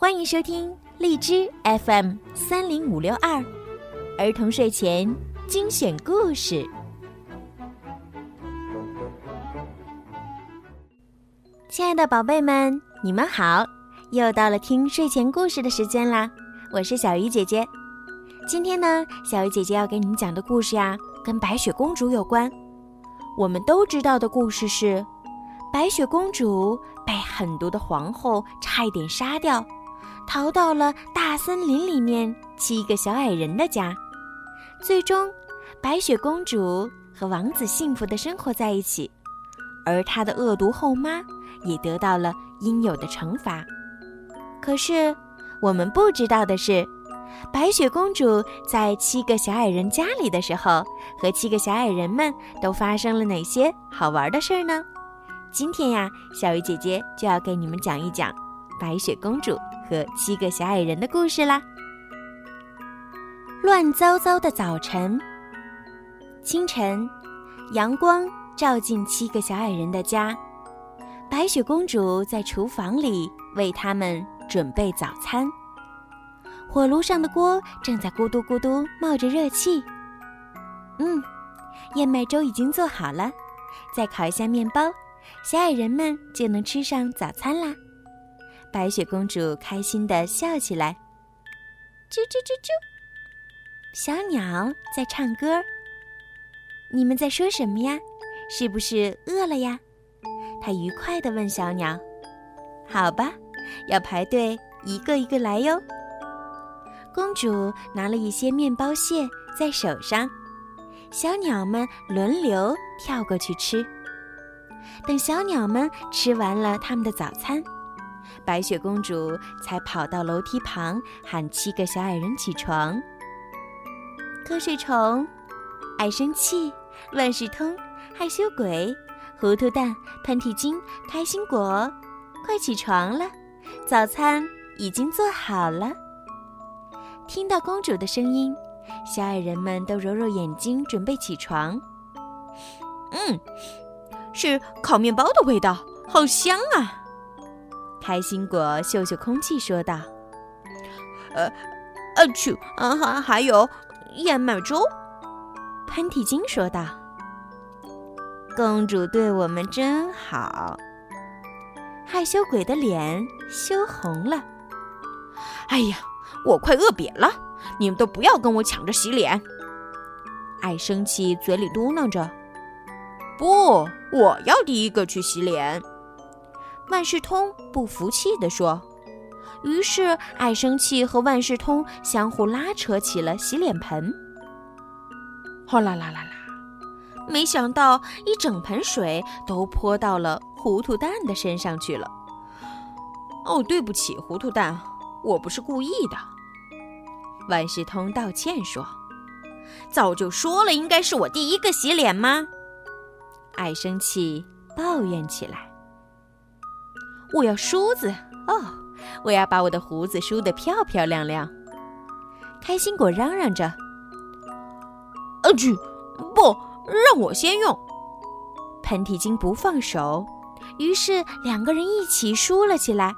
欢迎收听荔枝 FM 三零五六二儿童睡前精选故事。亲爱的宝贝们，你们好！又到了听睡前故事的时间啦，我是小鱼姐姐。今天呢，小鱼姐姐要给你们讲的故事呀，跟白雪公主有关。我们都知道的故事是，白雪公主被狠毒的皇后差一点杀掉，逃到了大森林里面七个小矮人的家。最终，白雪公主和王子幸福的生活在一起，而她的恶毒后妈也得到了应有的惩罚。可是，我们不知道的是。白雪公主在七个小矮人家里的时候，和七个小矮人们都发生了哪些好玩的事儿呢？今天呀，小鱼姐姐就要给你们讲一讲白雪公主和七个小矮人的故事啦。乱糟糟的早晨，清晨，阳光照进七个小矮人的家，白雪公主在厨房里为他们准备早餐。火炉上的锅正在咕嘟咕嘟冒着热气。嗯，燕麦粥已经做好了，再烤一下面包，小矮人们就能吃上早餐啦。白雪公主开心地笑起来。啾啾啾啾，小鸟在唱歌。你们在说什么呀？是不是饿了呀？她愉快地问小鸟。好吧，要排队一个一个来哟。公主拿了一些面包屑在手上，小鸟们轮流跳过去吃。等小鸟们吃完了他们的早餐，白雪公主才跑到楼梯旁喊七个小矮人起床：瞌睡虫、爱生气、万事通、害羞鬼、糊涂蛋、喷嚏精、开心果，快起床了！早餐已经做好了。听到公主的声音，小矮人们都揉揉眼睛，准备起床。嗯，是烤面包的味道，好香啊！开心果嗅嗅空气，说道：“呃，呃，去，啊，还还有燕麦粥。”喷嚏精说道：“公主对我们真好。”害羞鬼的脸羞红了。哎呀！我快饿瘪了！你们都不要跟我抢着洗脸。爱生气，嘴里嘟囔着：“不，我要第一个去洗脸。”万事通不服气地说。于是，爱生气和万事通相互拉扯起了洗脸盆。哗啦啦啦啦！没想到一整盆水都泼到了糊涂蛋的身上去了。哦，对不起，糊涂蛋。我不是故意的，万事通道歉说：“早就说了，应该是我第一个洗脸吗？”爱生气抱怨起来：“我要梳子哦，我要把我的胡子梳得漂漂亮亮。”开心果嚷嚷着：“啊去，不让我先用！”喷嚏精不放手，于是两个人一起梳了起来。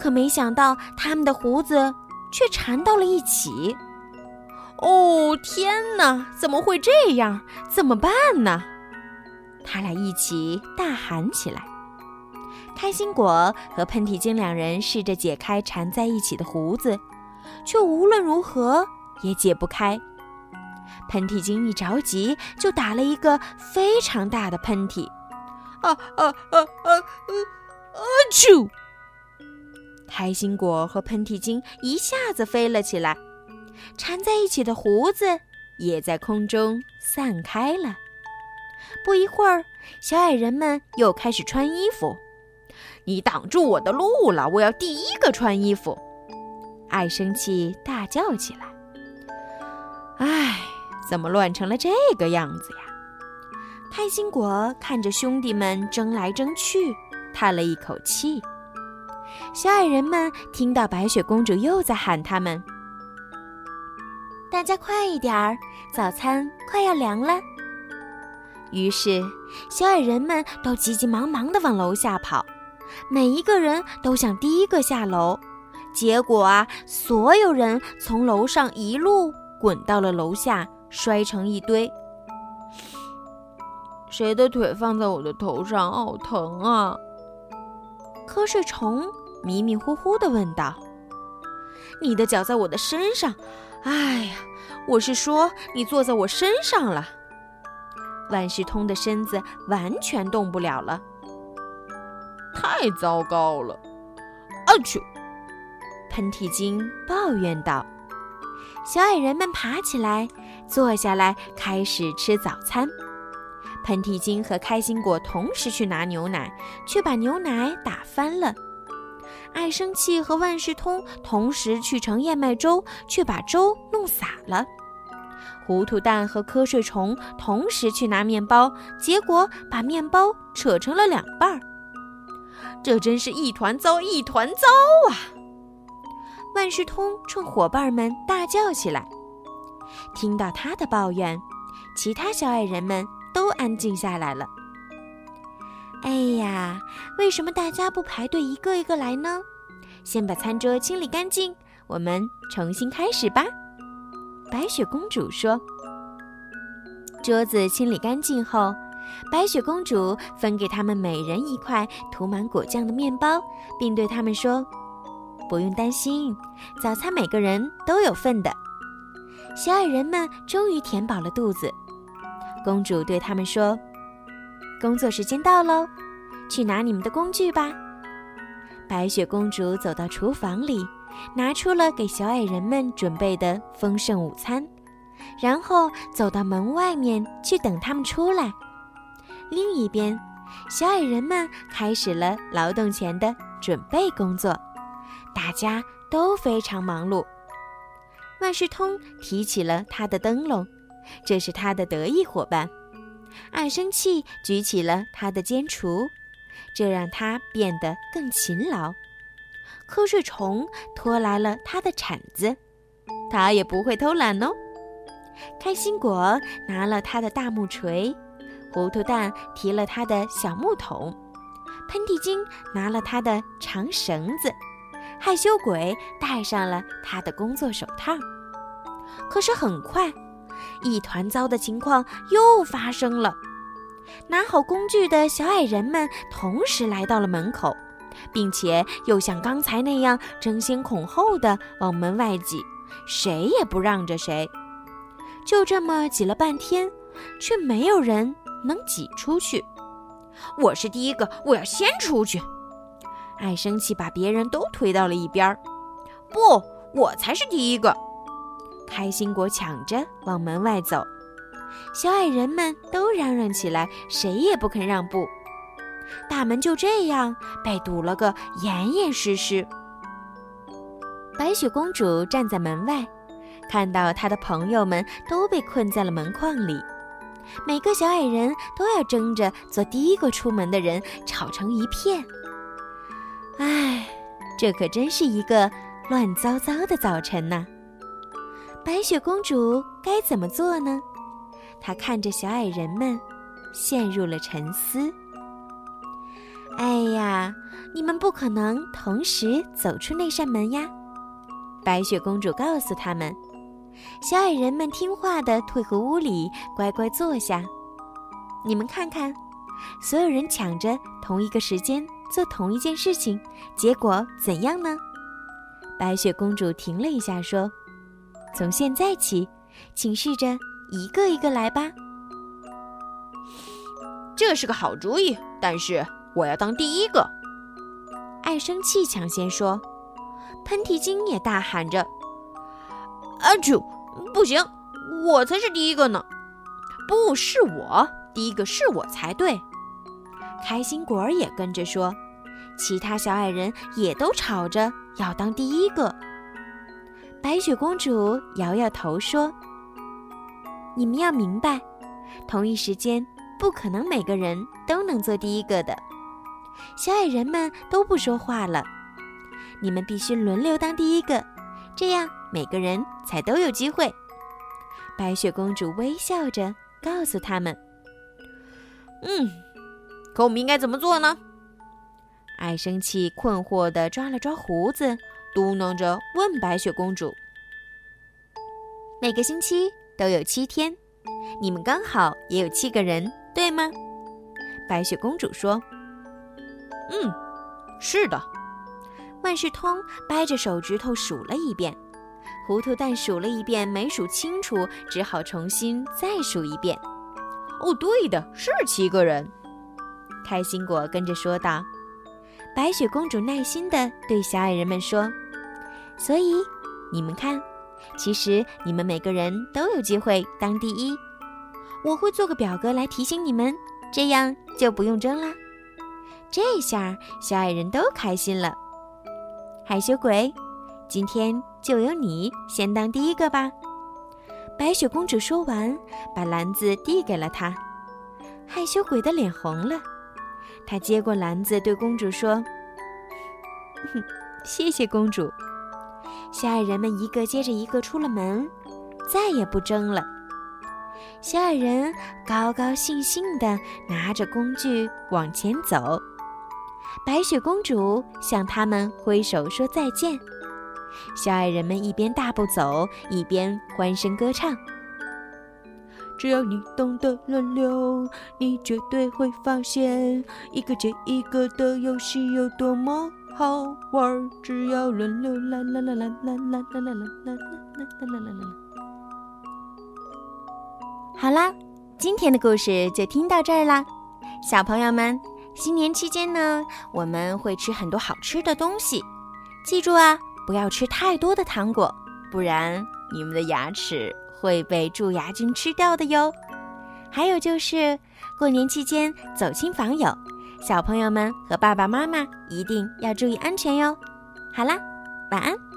可没想到，他们的胡子却缠到了一起。哦，天哪！怎么会这样？怎么办呢？他俩一起大喊起来。开心果和喷嚏精两人试着解开缠在一起的胡子，却无论如何也解不开。喷嚏精一着急，就打了一个非常大的喷嚏。啊啊啊啊！啊啾！开心果和喷嚏精一下子飞了起来，缠在一起的胡子也在空中散开了。不一会儿，小矮人们又开始穿衣服。你挡住我的路了！我要第一个穿衣服！爱生气大叫起来。唉，怎么乱成了这个样子呀？开心果看着兄弟们争来争去，叹了一口气。小矮人们听到白雪公主又在喊他们：“大家快一点儿，早餐快要凉了。”于是，小矮人们都急急忙忙地往楼下跑，每一个人都想第一个下楼，结果啊，所有人从楼上一路滚到了楼下，摔成一堆。谁的腿放在我的头上，好疼啊！瞌睡虫迷迷糊糊地问道：“你的脚在我的身上，哎呀，我是说你坐在我身上了。”万事通的身子完全动不了了，太糟糕了！啊嚏！喷嚏精抱怨道。小矮人们爬起来，坐下来开始吃早餐。喷嚏精和开心果同时去拿牛奶，却把牛奶打翻了。爱生气和万事通同时去盛燕麦粥，却把粥弄洒了。糊涂蛋和瞌睡虫同时去拿面包，结果把面包扯成了两半儿。这真是一团糟，一团糟啊！万事通冲伙伴们大叫起来。听到他的抱怨，其他小矮人们都安静下来了。哎呀，为什么大家不排队一个一个来呢？先把餐桌清理干净，我们重新开始吧。白雪公主说：“桌子清理干净后，白雪公主分给他们每人一块涂满果酱的面包，并对他们说：‘不用担心，早餐每个人都有份的。’小矮人们终于填饱了肚子。公主对他们说：‘工作时间到喽，去拿你们的工具吧。’白雪公主走到厨房里。”拿出了给小矮人们准备的丰盛午餐，然后走到门外面去等他们出来。另一边，小矮人们开始了劳动前的准备工作，大家都非常忙碌。万事通提起了他的灯笼，这是他的得意伙伴。爱生气举起了他的尖锄，这让他变得更勤劳。瞌睡虫拖来了他的铲子，他也不会偷懒哦。开心果拿了他的大木锤，糊涂蛋提了他的小木桶，喷嚏精拿了他的长绳子，害羞鬼戴上了他的工作手套。可是很快，一团糟的情况又发生了。拿好工具的小矮人们同时来到了门口。并且又像刚才那样争先恐后的往门外挤，谁也不让着谁。就这么挤了半天，却没有人能挤出去。我是第一个，我要先出去！爱生气把别人都推到了一边儿。不，我才是第一个！开心果抢着往门外走，小矮人们都嚷嚷起来，谁也不肯让步。大门就这样被堵了个严严实实。白雪公主站在门外，看到她的朋友们都被困在了门框里，每个小矮人都要争着做第一个出门的人，吵成一片。唉，这可真是一个乱糟糟的早晨呐！白雪公主该怎么做呢？她看着小矮人们，陷入了沉思。哎呀，你们不可能同时走出那扇门呀！白雪公主告诉他们。小矮人们听话的退回屋里，乖乖坐下。你们看看，所有人抢着同一个时间做同一件事情，结果怎样呢？白雪公主停了一下，说：“从现在起，请试着一个一个来吧。”这是个好主意，但是。我要当第一个！爱生气抢先说，喷嚏精也大喊着：“阿啾，不行，我才是第一个呢！不是我第一个，是我才对。”开心果儿也跟着说，其他小矮人也都吵着要当第一个。白雪公主摇摇头说：“你们要明白，同一时间不可能每个人都能做第一个的。”小矮人们都不说话了。你们必须轮流当第一个，这样每个人才都有机会。白雪公主微笑着告诉他们：“嗯，可我们应该怎么做呢？”爱生气困惑地抓了抓胡子，嘟囔着问白雪公主：“每个星期都有七天，你们刚好也有七个人，对吗？”白雪公主说：“嗯，是的。”万事通掰着手指头数了一遍，糊涂蛋数了一遍没数清楚，只好重新再数一遍。哦，对的，是七个人。开心果跟着说道。白雪公主耐心地对小矮人们说：“所以，你们看，其实你们每个人都有机会当第一。我会做个表格来提醒你们，这样就不用争了。这下，小矮人都开心了。害羞鬼，今天就由你先当第一个吧。”白雪公主说完，把篮子递给了他。害羞鬼的脸红了。他接过篮子，对公主说：“ 谢谢公主。”小矮人们一个接着一个出了门，再也不争了。小矮人高高兴兴地拿着工具往前走，白雪公主向他们挥手说再见。小矮人们一边大步走，一边欢声歌唱。只要你懂得轮流，你绝对会发现一个接一个的游戏有多么好玩。只要轮流，啦啦啦啦啦啦啦啦啦啦啦啦啦啦。好啦，今天的故事就听到这儿啦，小朋友们，新年期间呢，我们会吃很多好吃的东西，记住啊，不要吃太多的糖果，不然你们的牙齿。会被蛀牙菌吃掉的哟。还有就是，过年期间走亲访友，小朋友们和爸爸妈妈一定要注意安全哟。好啦，晚安。